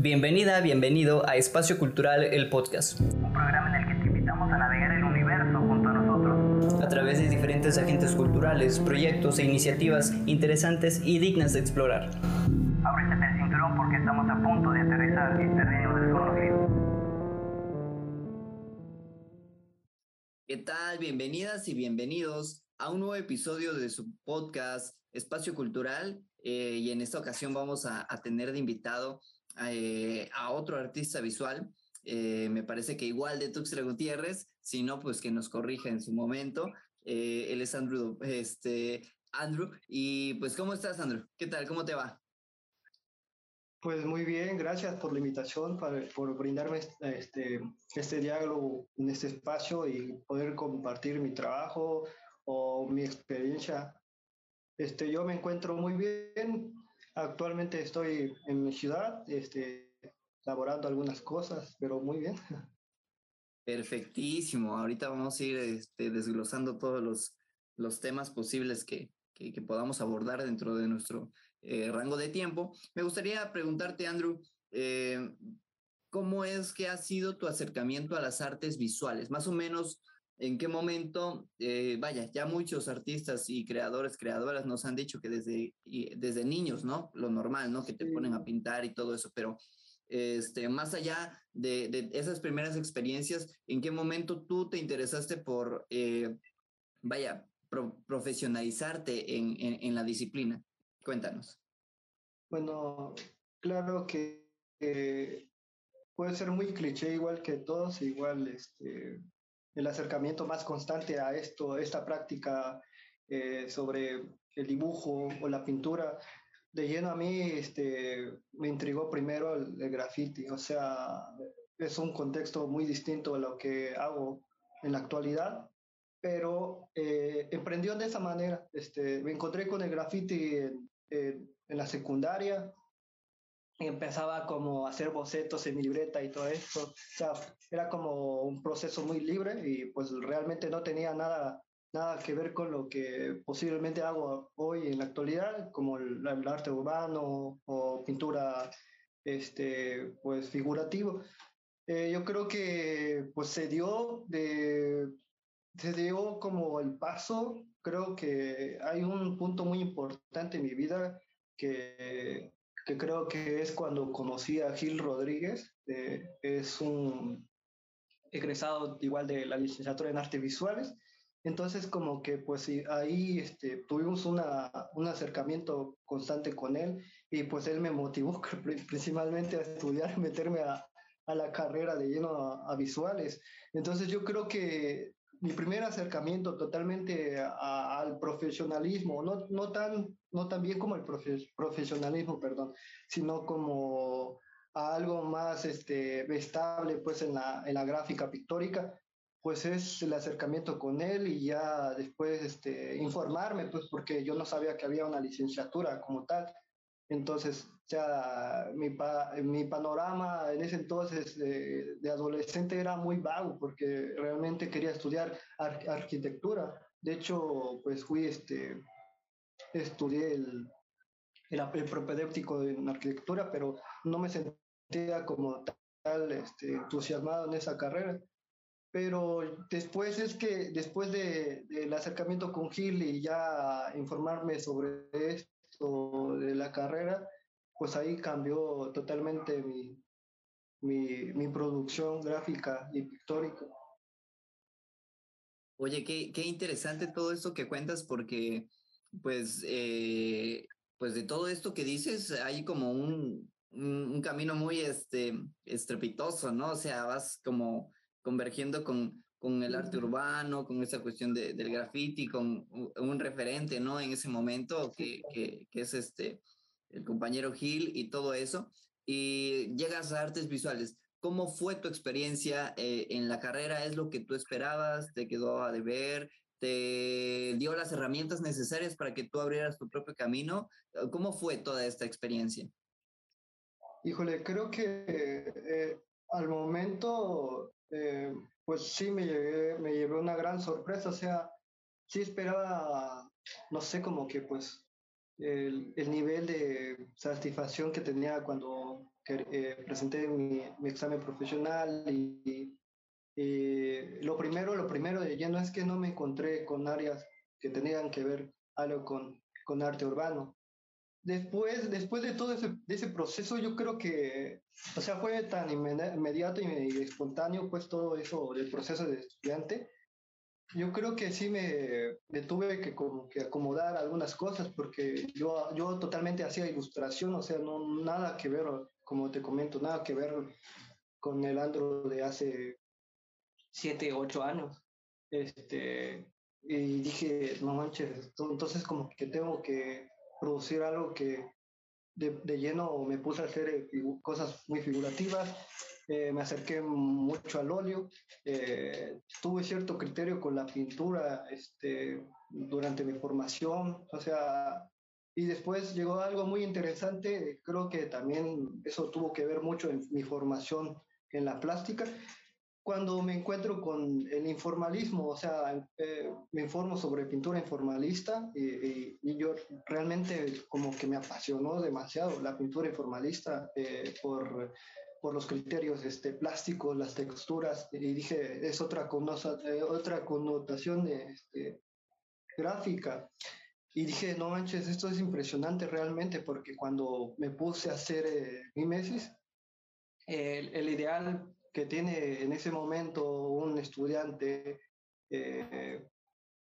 Bienvenida, bienvenido a Espacio Cultural, el podcast. Un programa en el que te invitamos a navegar el universo junto a nosotros. A través de diferentes agentes culturales, proyectos e iniciativas interesantes y dignas de explorar. Ábrete el cinturón porque estamos a punto de aterrizar en terreno desconocido. ¿Qué tal? Bienvenidas y bienvenidos a un nuevo episodio de su podcast Espacio Cultural. Eh, y en esta ocasión vamos a, a tener de invitado eh, a otro artista visual. Eh, me parece que igual de Tuxtla Gutiérrez, si no, pues que nos corrija en su momento. Eh, él es Andrew, este, Andrew. Y pues, ¿cómo estás, Andrew? ¿Qué tal? ¿Cómo te va? Pues muy bien, gracias por la invitación, para, por brindarme este, este diálogo en este espacio y poder compartir mi trabajo o mi experiencia. Este, yo me encuentro muy bien, Actualmente estoy en mi ciudad, este, elaborando algunas cosas, pero muy bien. Perfectísimo. Ahorita vamos a ir este, desglosando todos los, los temas posibles que, que, que, podamos abordar dentro de nuestro eh, rango de tiempo. Me gustaría preguntarte, Andrew, eh, ¿cómo es que ha sido tu acercamiento a las artes visuales? Más o menos, en qué momento, eh, vaya, ya muchos artistas y creadores, creadoras nos han dicho que desde, desde niños, ¿no? Lo normal, ¿no? Que te ponen a pintar y todo eso, pero este, más allá de, de esas primeras experiencias, ¿en qué momento tú te interesaste por, eh, vaya, pro, profesionalizarte en, en, en, la disciplina? Cuéntanos. Bueno, claro que eh, puede ser muy cliché igual que todos, igual este el acercamiento más constante a esto, esta práctica eh, sobre el dibujo o la pintura, de lleno a mí este, me intrigó primero el, el graffiti, o sea, es un contexto muy distinto a lo que hago en la actualidad, pero eh, emprendió de esa manera. Este, me encontré con el graffiti en, la secundaria, empezaba como a hacer bocetos en mi libreta y todo esto. O sea, era como un proceso muy libre y pues realmente no tenía nada, nada que ver con lo que posiblemente hago hoy en la actualidad, como el, el arte urbano o pintura este, pues figurativo. Eh, yo creo que pues se dio de se dio como el paso, creo que hay un punto muy importante en mi vida que que creo que es cuando conocí a Gil Rodríguez, eh, es un egresado igual de la licenciatura en artes visuales, entonces como que pues ahí este, tuvimos una, un acercamiento constante con él y pues él me motivó principalmente a estudiar, meterme a, a la carrera de lleno a, a, visuales. Entonces yo creo que mi primer acercamiento totalmente a, al profesionalismo, no, no, tan, no tan bien como el profe, profesionalismo, perdón, sino como a algo más este, estable pues en la, en la gráfica pictórica, pues es el acercamiento con él y ya después este, informarme, pues porque yo no sabía que había una licenciatura como tal. Entonces, ya mi, pa, mi panorama en ese entonces de, de, adolescente era muy vago porque realmente quería estudiar ar arquitectura. De hecho, pues fui, este, estudié el, el, el propedéutico en arquitectura, pero no me sentía como tal este, entusiasmado en esa carrera. Pero después es que, después del de, acercamiento con Gil y ya informarme sobre esto, de la carrera, pues ahí cambió totalmente mi, mi, mi producción gráfica y pictórica. Oye, qué, qué interesante todo esto que cuentas porque, pues, eh, pues de todo esto que dices, hay como un, un, un, camino muy este, estrepitoso, ¿no? O sea, vas como convergiendo con, con el arte urbano, con esa cuestión de, del graffiti, con un referente, ¿no? En ese momento, que, que, que, es este, el compañero Gil y todo eso, y llegas a artes visuales. ¿Cómo fue tu experiencia eh, en la carrera? ¿Es lo que tú esperabas? ¿Te quedó a deber? ¿Te dio las herramientas necesarias para que tú abrieras tu propio camino? ¿Cómo fue toda esta experiencia? Híjole, creo que eh, al momento eh, pues sí me me llevé una gran sorpresa, o sea, sí esperaba, no sé, como que pues el, el, nivel de satisfacción que tenía cuando eh, presenté mi, mi, examen profesional y, y, lo primero, lo primero de lleno es que no me encontré con áreas que tenían que ver algo con, con arte urbano. Después, después de todo ese, de ese proceso, yo creo que, o sea, fue tan inmediato y espontáneo, pues todo eso del proceso de estudiante, yo creo que sí me, tuve que como que acomodar algunas cosas porque yo, yo totalmente hacía ilustración, o sea, no nada que ver, como te comento, nada que ver con el Andro de hace siete, ocho años. Este, y dije, no manches, entonces como que tengo que producir algo que de, de lleno me puse a hacer eh, cosas muy figurativas eh, me acerqué mucho al óleo, eh, tuve cierto criterio con la pintura este, durante mi formación, o sea, y después llegó algo muy interesante, creo que también eso tuvo que ver mucho en mi formación en la plástica, cuando me encuentro con el informalismo, o sea, eh, me informo sobre pintura informalista y, y, yo realmente como que me apasionó demasiado la pintura informalista eh, por por los criterios este, plásticos, las texturas, y dije, es otra, eh, otra connotación este, gráfica. Y dije, no manches, esto es impresionante realmente, porque cuando me puse a hacer eh, Mimesis, el, el, ideal que tiene en ese momento un estudiante eh,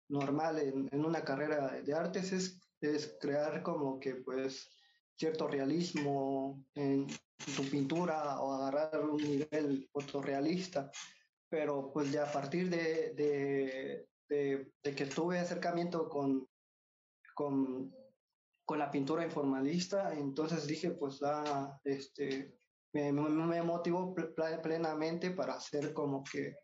normal en, en, una carrera de artes es, es crear como que pues cierto realismo en, tu pintura o agarrar un nivel fotorrealista, pero pues ya a partir de, de, que tuve acercamiento con, con, con, la pintura informalista, entonces dije pues ah, este, me, me motivó plenamente para hacer como que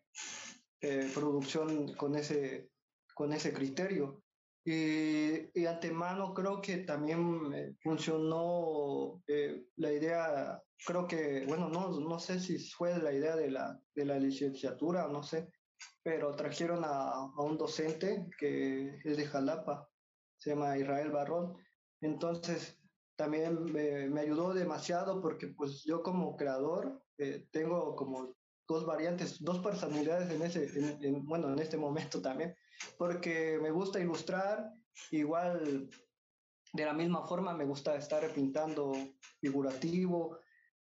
eh, producción con ese, con ese criterio. Y, y, antemano creo que también funcionó eh, la idea, creo que, bueno, no, no sé si fue la idea de la, de la licenciatura, no sé, pero trajeron a, a un docente que es de Jalapa, se llama Israel Barrón. Entonces, también me, me ayudó demasiado porque pues yo como creador eh, tengo como dos variantes, dos personalidades en ese, en, bueno, en este momento también porque me gusta ilustrar, igual de la misma forma me gusta estar pintando figurativo,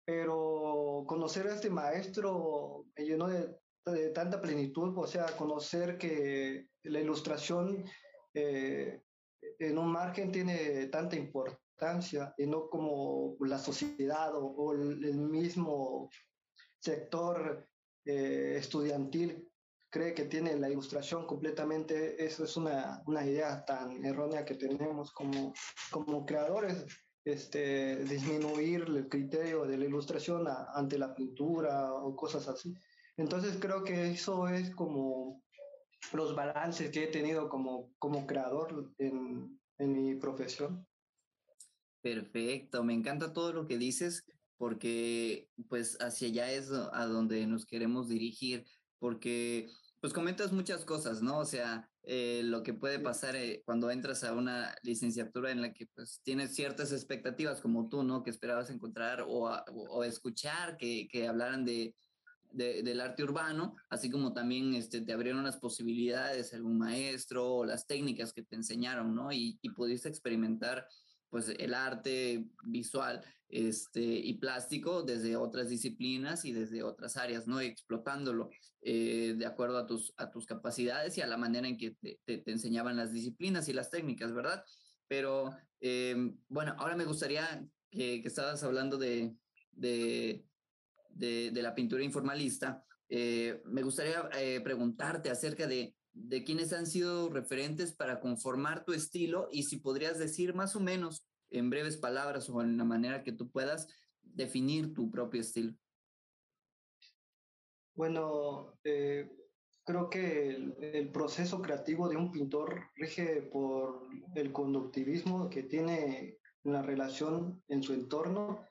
pero conocer a este maestro me llenó de, tanta plenitud, o sea, conocer que la ilustración eh, en un margen tiene tanta importancia y no como la sociedad o, o el, mismo sector eh, estudiantil cree que tiene la ilustración completamente, eso es una, una idea tan errónea que tenemos como, como creadores, este, disminuir el criterio de la ilustración a, ante la pintura o cosas así. Entonces creo que eso es como los balances que he tenido como, como creador en, en mi profesión. Perfecto, me encanta todo lo que dices porque pues hacia allá es a donde nos queremos dirigir porque pues comentas muchas cosas, ¿no? O sea, eh, lo que puede pasar eh, cuando entras a una licenciatura en la que pues tienes ciertas expectativas como tú, ¿no? Que esperabas encontrar o, o, escuchar que, que hablaran de, de, del arte urbano, así como también este, te abrieron las posibilidades, algún maestro o las técnicas que te enseñaron, ¿no? Y, y pudiste experimentar pues el arte visual este, y plástico desde otras disciplinas y desde otras áreas, ¿no? explotándolo eh, de acuerdo a tus, a tus capacidades y a la manera en que te, enseñaban las disciplinas y las técnicas, ¿verdad? Pero eh, bueno, ahora me gustaría que, estabas hablando de, de, de, la pintura informalista. Eh, me gustaría preguntarte acerca de de quiénes han sido referentes para conformar tu estilo y si podrías decir más o menos en breves palabras o en la manera que tú puedas definir tu propio estilo. Bueno, eh, creo que el, proceso creativo de un pintor rige por el conductivismo que tiene la relación en su entorno.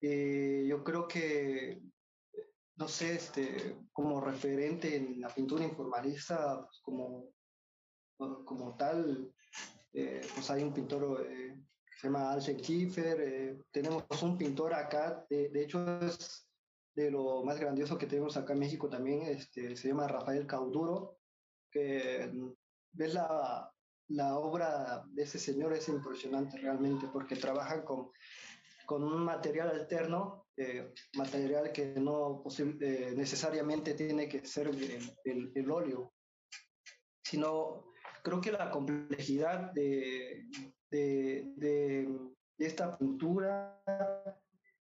Eh, yo creo que no sé, este, como referente en la pintura informalista, pues como, como tal, eh, pues hay un pintor eh, se llama Alcen Kiefer, eh, tenemos un pintor acá, de, hecho es de lo más grandioso que tenemos acá en México también, este, se llama Rafael Cauduro, que ves la, la obra de ese señor es impresionante realmente porque trabaja con, con un material alterno, eh, material que no eh, necesariamente tiene que ser el, el, óleo, sino creo que la complejidad de, de, de, esta pintura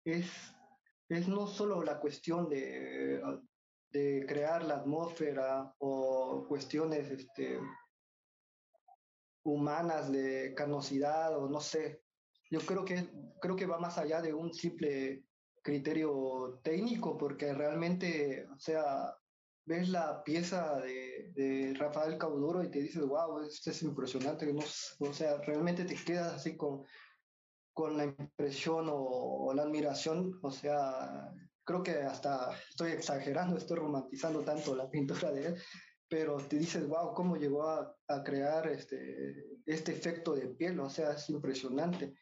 es, es no solo la cuestión de, de crear la atmósfera o cuestiones este, humanas de canosidad o no sé. Yo creo que, creo que va más allá de un simple criterio técnico, porque realmente, o sea, ves la pieza de, de Rafael Cauduro y te dices, wow, esto es impresionante, no, o sea, realmente te quedas así con, con la impresión o, o, la admiración, o sea, creo que hasta estoy exagerando, estoy romantizando tanto la pintura de él, pero te dices, wow, cómo llegó a, a, crear este, este efecto de piel, o sea, es impresionante.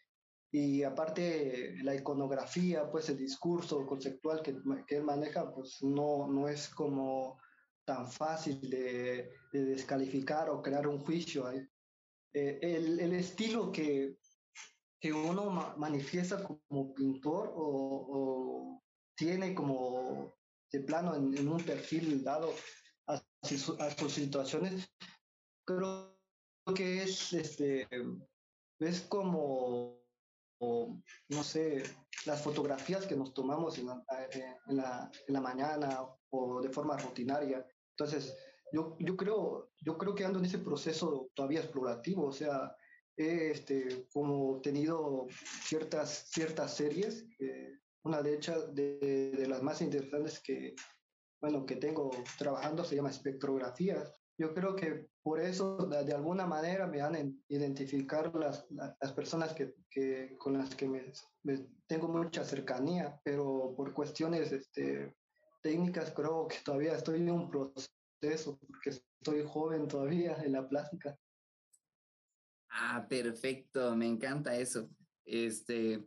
Y aparte, la iconografía, pues el discurso conceptual que, que él maneja, pues no, no es como tan fácil de, de descalificar o crear un juicio. Eh, el, el, estilo que, que uno ma manifiesta como pintor o, o, tiene como de plano en, en un perfil dado a sus situaciones, creo que es, este, es como, no sé, las fotografías que nos tomamos en la, eh, en la, mañana o de forma rutinaria. Entonces, yo, yo, creo, yo creo que ando en ese proceso todavía explorativo, o sea, he este, como tenido ciertas, ciertas series, eh, una de, hecho de, de, las más interesantes que, bueno, que tengo trabajando se llama espectrografía. Yo creo que por eso, de, alguna manera, me han identificar las, las personas que, que, con las que me, tengo mucha cercanía, pero por cuestiones este, técnicas creo que todavía estoy en un proceso, porque estoy joven todavía en la plástica. Ah, perfecto, me encanta eso. Este,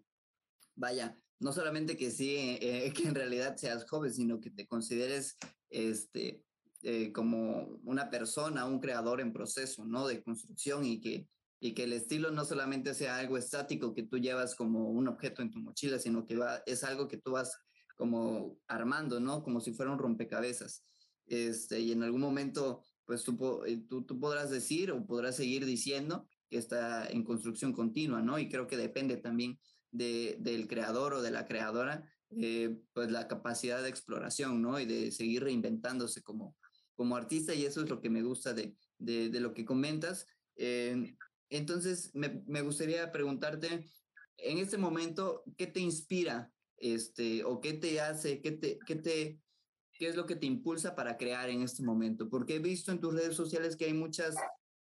vaya, no solamente que sí, eh, que en realidad seas joven, sino que te consideres este, eh, como una persona, un creador en proceso, ¿no? De construcción y que, y que el estilo no solamente sea algo estático que tú llevas como un objeto en tu mochila, sino que va, es algo que tú vas como armando, ¿no? Como si fuera un rompecabezas. Este, y en algún momento, pues tú, eh, tú, tú podrás decir o podrás seguir diciendo que está en construcción continua, ¿no? Y creo que depende también de, del creador o de la creadora, eh, pues la capacidad de exploración, ¿no? Y de seguir reinventándose como, como artista y eso es lo que me gusta de, de, lo que comentas. Eh, entonces, me, me, gustaría preguntarte, en este momento, ¿qué te inspira este, o qué te hace, qué, te, qué, te, qué es lo que te impulsa para crear en este momento? Porque he visto en tus redes sociales que hay muchas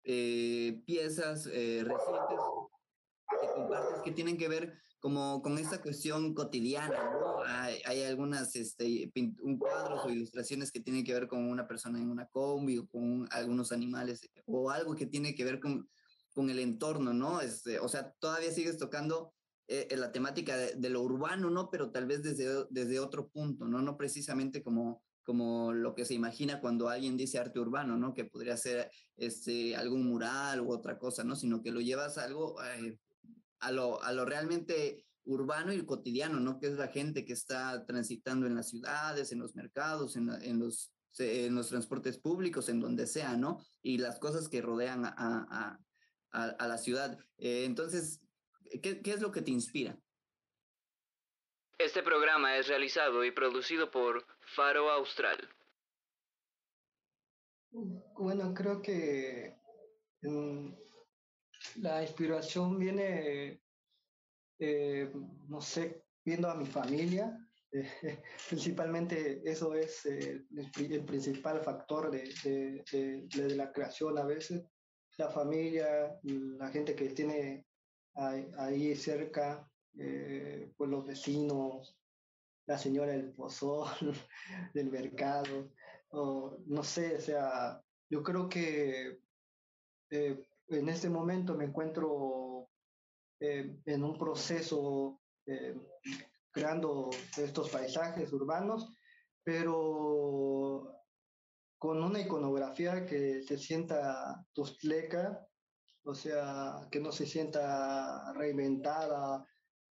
eh, piezas eh, recientes que compartes que tienen que ver como con esta cuestión cotidiana, ¿no? Hay, hay algunas, este, un cuadros o ilustraciones que tienen que ver con una persona en una combi o con algunos animales o algo que tiene que ver con, con el entorno, ¿no? Este, o sea, todavía sigues tocando eh, la temática de, de, lo urbano, ¿no? Pero tal vez desde, desde otro punto, ¿no? No precisamente como, como lo que se imagina cuando alguien dice arte urbano, ¿no? Que podría ser este, algún mural u otra cosa, ¿no? Sino que lo llevas a algo eh, a lo, a lo realmente urbano y cotidiano, ¿no? Que es la gente que está transitando en las ciudades, en los mercados, en, en los, en los transportes públicos, en donde sea, ¿no? Y las cosas que rodean a, a, a, a la ciudad. Eh, entonces, ¿qué, ¿qué es lo que te inspira? Este programa es realizado y producido por Faro Austral. Bueno, creo que la inspiración viene, eh, no sé, viendo a mi familia. Eh, principalmente eso es eh, el, el, principal factor de, de, de, de, la creación a veces. La familia, la gente que tiene ahí, ahí cerca, eh, pues los vecinos, la señora del pozol, del mercado, o no sé, o sea, yo creo que eh, en este momento me encuentro eh, en un proceso eh, creando estos paisajes urbanos, pero con una iconografía que se sienta tustleca, o sea, que no se sienta reinventada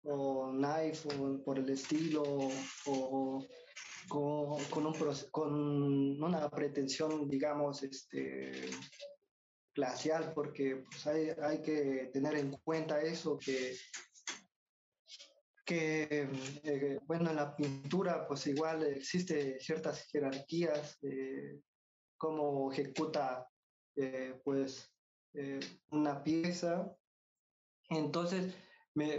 o iPhone por el estilo o con, con una pretensión, digamos, este, glacial, porque pues, hay, hay que tener en cuenta eso, que que, eh, bueno, en la pintura pues igual existe ciertas jerarquías, de cómo ejecuta eh, pues eh, una pieza. Entonces,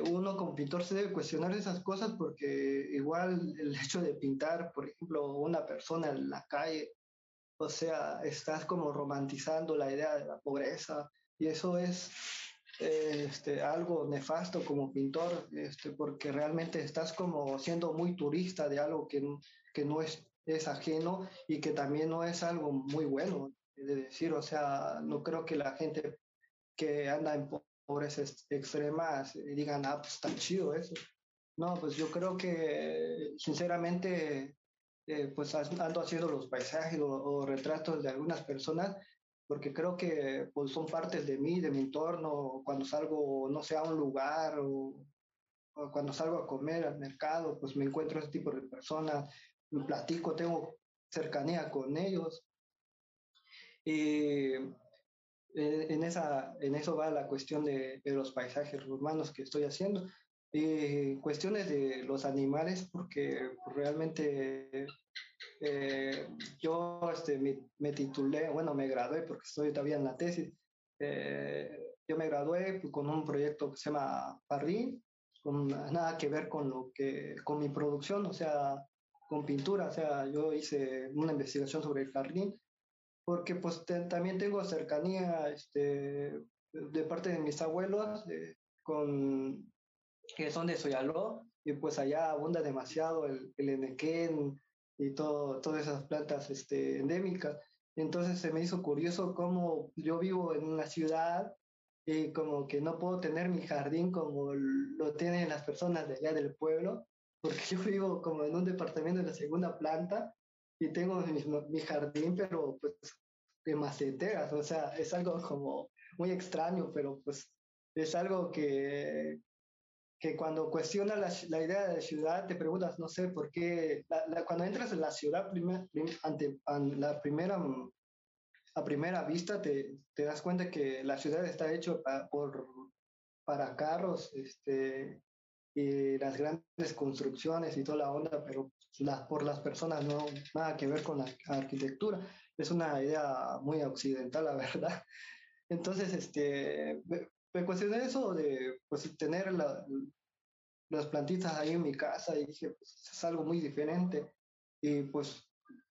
uno como pintor se debe cuestionar esas cosas porque igual el hecho de pintar, por ejemplo, una persona en la calle, o sea, estás como romantizando la idea de la pobreza y eso es este, algo nefasto como pintor, este, porque realmente estás como siendo muy turista de algo que, que no es, es ajeno y que también no es algo muy bueno de decir, o sea, no creo que la gente que anda en pobreza extremas digan, ah, pues está chido eso. No, pues yo creo que sinceramente, eh, pues ando haciendo los paisajes o, retratos de algunas personas porque creo que pues, son partes de mí, de mi entorno, cuando salgo, no sé, a un lugar o, o, cuando salgo a comer al mercado, pues me encuentro ese tipo de personas, me platico, tengo cercanía con ellos. Y eh, en, esa, en eso va la cuestión de, de los paisajes urbanos que estoy haciendo. Y cuestiones de los animales, porque realmente eh, yo este, me, me, titulé, bueno, me gradué porque estoy todavía en la tesis. Eh, yo me gradué con un proyecto que se llama Parrín, con nada que ver con lo que, con mi producción, o sea, con pintura, o sea, yo hice una investigación sobre el jardín porque pues también tengo cercanía este, de parte de mis abuelos con, que son de Soyaló, y pues allá abunda demasiado el, el enequén y todo, todas esas plantas este, endémicas. Entonces se me hizo curioso cómo yo vivo en una ciudad y como que no puedo tener mi jardín como lo tienen las personas de allá del pueblo, porque yo vivo como en un departamento de la segunda planta y tengo mi, jardín, pero pues de maceteras, o sea, es algo como muy extraño, pero pues es algo que, que cuando cuestionas la, la, idea de ciudad, te preguntas, no sé por qué, cuando entras en la ciudad, primer, ante la primera, a primera vista, te, te, das cuenta que la ciudad está hecha por, para carros este, y las grandes construcciones y toda la onda, pero la, por las personas no nada que ver con la arquitectura es una idea muy occidental, la verdad. Entonces, este, me cuestioné eso de pues, tener la, las plantitas ahí en mi casa y dije, pues, es algo muy diferente. Y pues,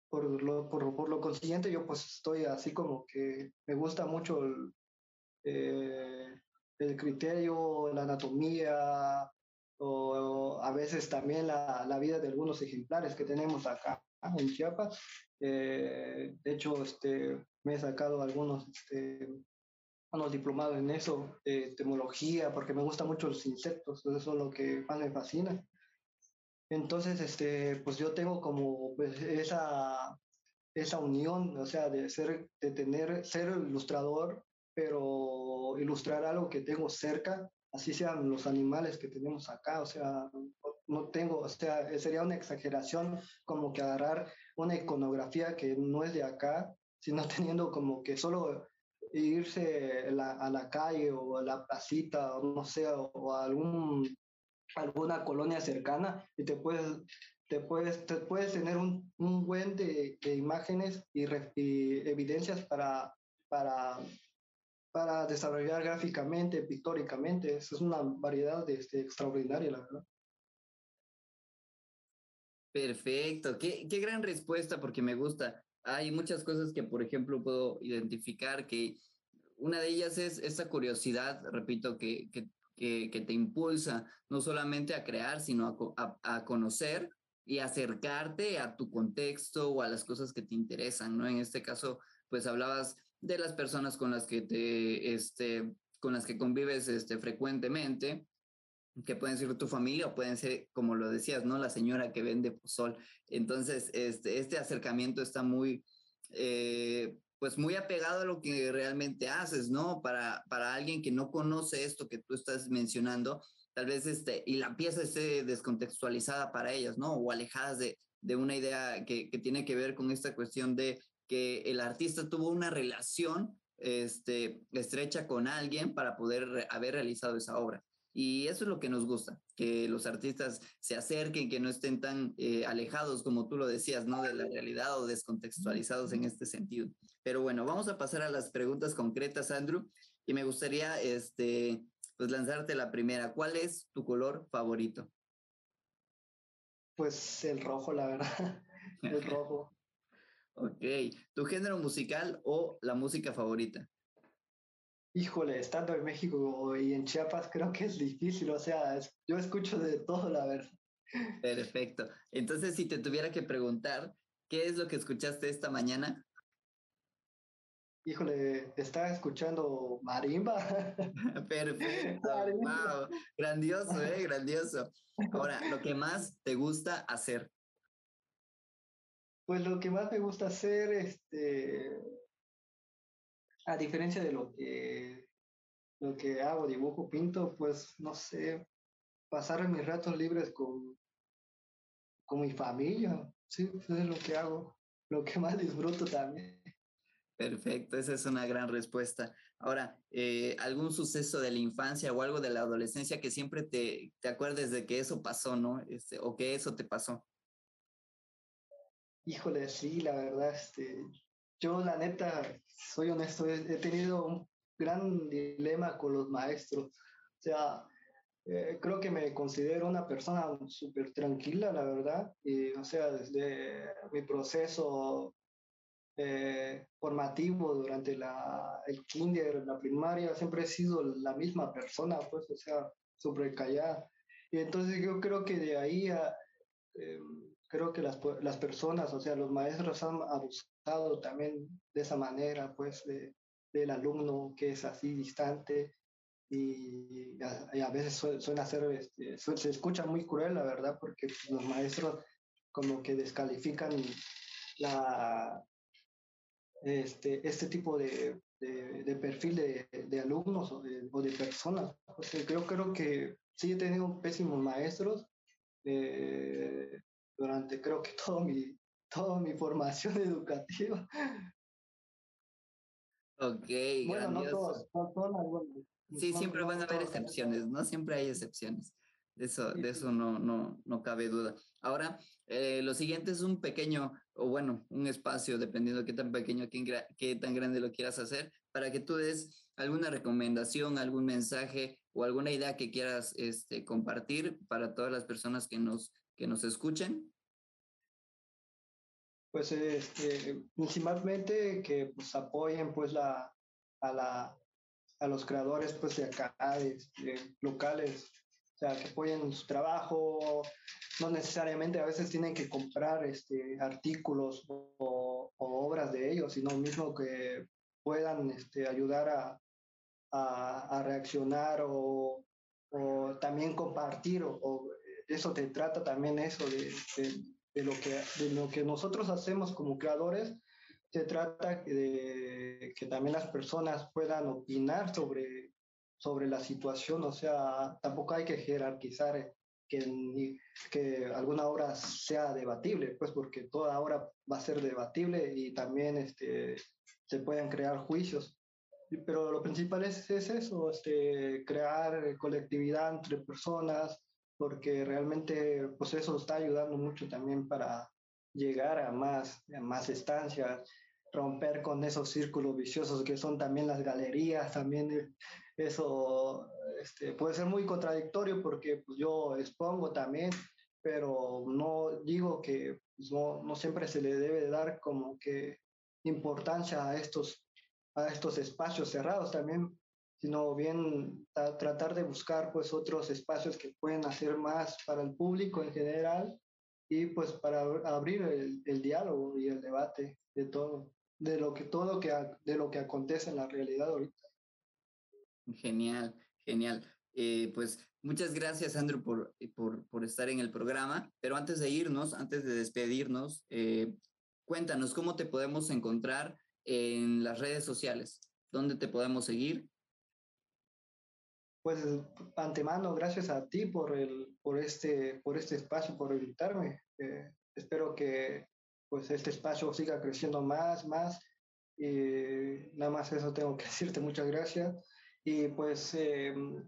por lo, por, por lo consiguiente, yo pues estoy así como que me gusta mucho el, eh, el criterio, la anatomía, o, a veces también la, la, vida de algunos ejemplares que tenemos acá en Chiapas. Eh, de hecho, este, me he sacado algunos, este, unos diplomados en eso, de temología, porque me gustan mucho los insectos, eso es lo que más me fascina. Entonces, este, pues yo tengo como pues, esa, esa unión, o sea, de ser, de tener, ser ilustrador, pero ilustrar algo que tengo cerca, así sean los animales que tenemos acá, o sea, no tengo, o sea, sería una exageración como que agarrar una iconografía que no es de acá, sino teniendo como que solo irse a la calle o a la placita, o no sé, o, a algún, alguna colonia cercana y te puedes, te puedes, te puedes tener un, un buen de, de imágenes y, evidencias para, para, para desarrollar gráficamente, pictóricamente. Es una variedad de, este, extraordinaria, la verdad. Perfecto, qué, qué gran respuesta porque me gusta. Hay muchas cosas que, por ejemplo, puedo identificar que una de ellas es esa curiosidad, repito, que, que, que, te impulsa no solamente a crear, sino a, a, conocer y acercarte a tu contexto o a las cosas que te interesan, ¿no? En este caso, pues hablabas de las personas con las que te este, con las que convives este, frecuentemente, que pueden ser tu familia o pueden ser, como lo decías, ¿no? La señora que vende pozol. Entonces, este, este acercamiento está muy, eh, pues muy apegado a lo que realmente haces, ¿no? Para, para alguien que no conoce esto que tú estás mencionando, tal vez este, y la pieza esté descontextualizada para ellas, ¿no? O alejadas de, de una idea que, que tiene que ver con esta cuestión de que el artista tuvo una relación este, estrecha con alguien para poder haber realizado esa obra. Y eso es lo que nos gusta, que los artistas se acerquen, que no estén tan eh, alejados, como tú lo decías, ¿no? De la realidad o descontextualizados en este sentido. Pero bueno, vamos a pasar a las preguntas concretas, Andrew. Y me gustaría, este, pues, lanzarte la primera. ¿Cuál es tu color favorito? Pues el rojo, la verdad. el rojo. ok. ¿Tu género musical o la música favorita? Híjole, estando en México y en Chiapas creo que es difícil, o sea, yo escucho de todo, la verdad. Perfecto. Entonces, si te tuviera que preguntar, ¿qué es lo que escuchaste esta mañana? Híjole, estaba escuchando marimba. Perfecto. Wow. Grandioso, ¿eh? Grandioso. Ahora, lo que más te gusta hacer. Pues lo que más me gusta hacer, este, a diferencia de lo que, lo que hago, dibujo, pinto, pues no sé, pasar mis ratos libres con, con mi familia, sí, eso es lo que hago, lo que más disfruto también. Perfecto, esa es una gran respuesta. Ahora, eh, ¿algún suceso de la infancia o algo de la adolescencia que siempre te, te acuerdes de que eso pasó, ¿no? Este, o que eso te pasó. Híjole, sí, la verdad, este, yo la neta, soy honesto, he, tenido un gran dilema con los maestros. O sea, eh, creo que me considero una persona súper tranquila, la verdad. Y, o sea, desde mi proceso eh, formativo durante la, el kinder, la primaria, siempre he sido la misma persona, pues, o sea, súper callada. Y entonces yo creo que de ahí a, em, creo que las, las personas, o sea, los maestros han abusado también de esa manera, pues, de, del alumno que es así distante y a, a veces suena ser, este, se escucha muy cruel, la verdad, porque los maestros como que descalifican la, este, este tipo de, de, perfil de, de, alumnos o de, o de personas. O sea, creo, creo que sí he tenido pésimos maestros, eh, durante creo que todo mi, toda mi formación educativa. Ok, bueno, no todos, no todos, Sí, siempre van a haber excepciones, ¿no? Siempre hay excepciones. De eso, de eso no, no, no cabe duda. Ahora, eh, lo siguiente es un pequeño, o bueno, un espacio, dependiendo de qué tan pequeño, qué, qué tan grande lo quieras hacer, para que tú des alguna recomendación, algún mensaje o alguna idea que quieras este, compartir para todas las personas que nos que nos escuchen? Pues este, principalmente que pues, apoyen pues la, a, la, a los creadores pues de acá, de, locales, o sea, que apoyen su trabajo, no necesariamente a veces tienen que comprar este, artículos o, obras de ellos, sino mismo que puedan este, ayudar a, a, reaccionar o, o, también compartir o, eso te trata también eso de, lo que, de lo que nosotros hacemos como creadores, se trata de que también las personas puedan opinar sobre, sobre la situación, o sea, tampoco hay que jerarquizar que, que alguna obra sea debatible, pues porque toda obra va a ser debatible y también este, se pueden crear juicios. Pero lo principal es, es eso, este, crear colectividad entre personas, porque realmente pues eso está ayudando mucho también para llegar a más, a más estancias, romper con esos círculos viciosos que son también las galerías, también eso este, puede ser muy contradictorio porque pues, yo expongo también, pero no digo que pues, no, no siempre se le debe dar como que importancia a estos, a estos espacios cerrados, también sino bien tratar de buscar pues otros espacios que pueden hacer más para el público en general y pues para abrir el, diálogo y el debate de todo, de lo que todo que de lo que acontece en la realidad ahorita. Genial, genial. Eh, pues muchas gracias, Andrew, por, por, por, estar en el programa. Pero antes de irnos, antes de despedirnos, eh, cuéntanos cómo te podemos encontrar en las redes sociales. ¿Dónde te podemos seguir? Pues antemano, gracias a ti por, el, por, este, por este espacio, por invitarme. Eh, espero que pues este espacio siga creciendo más, más. Y nada más eso tengo que decirte, muchas gracias. Y pues em,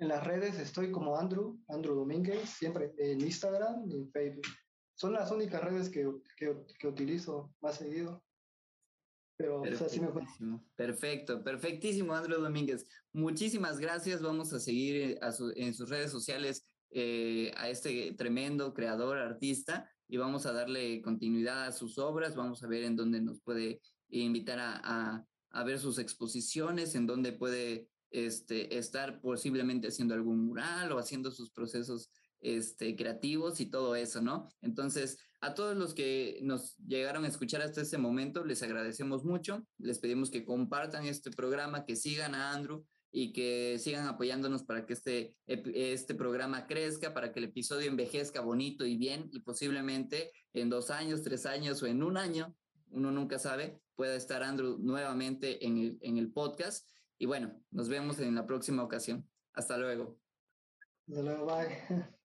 en las redes estoy como Andrew, Andrew Domínguez, siempre en Instagram y en Facebook. Son las únicas redes que, que, que utilizo más seguido. Pero me Perfecto, perfectísimo, Andrew Domínguez. Muchísimas gracias. Vamos a seguir eh, en sus redes sociales eh, a este tremendo creador, artista, y vamos a darle continuidad a sus obras. Vamos a ver en dónde nos puede invitar a, a, ver sus exposiciones, en dónde puede este, estar posiblemente haciendo algún mural o haciendo sus procesos este, creativos y todo eso, ¿no? Entonces, a todos los que nos llegaron a escuchar hasta este momento, les agradecemos mucho. Les pedimos que compartan este programa, que sigan a Andrew y que sigan apoyándonos para que este, este programa crezca, para que el episodio envejezca bonito y bien y posiblemente en dos años, tres años o en un año, uno nunca sabe, pueda estar Andrew nuevamente en el, en el podcast. Y bueno, nos vemos en la próxima ocasión. Hasta luego. Hasta luego, bye.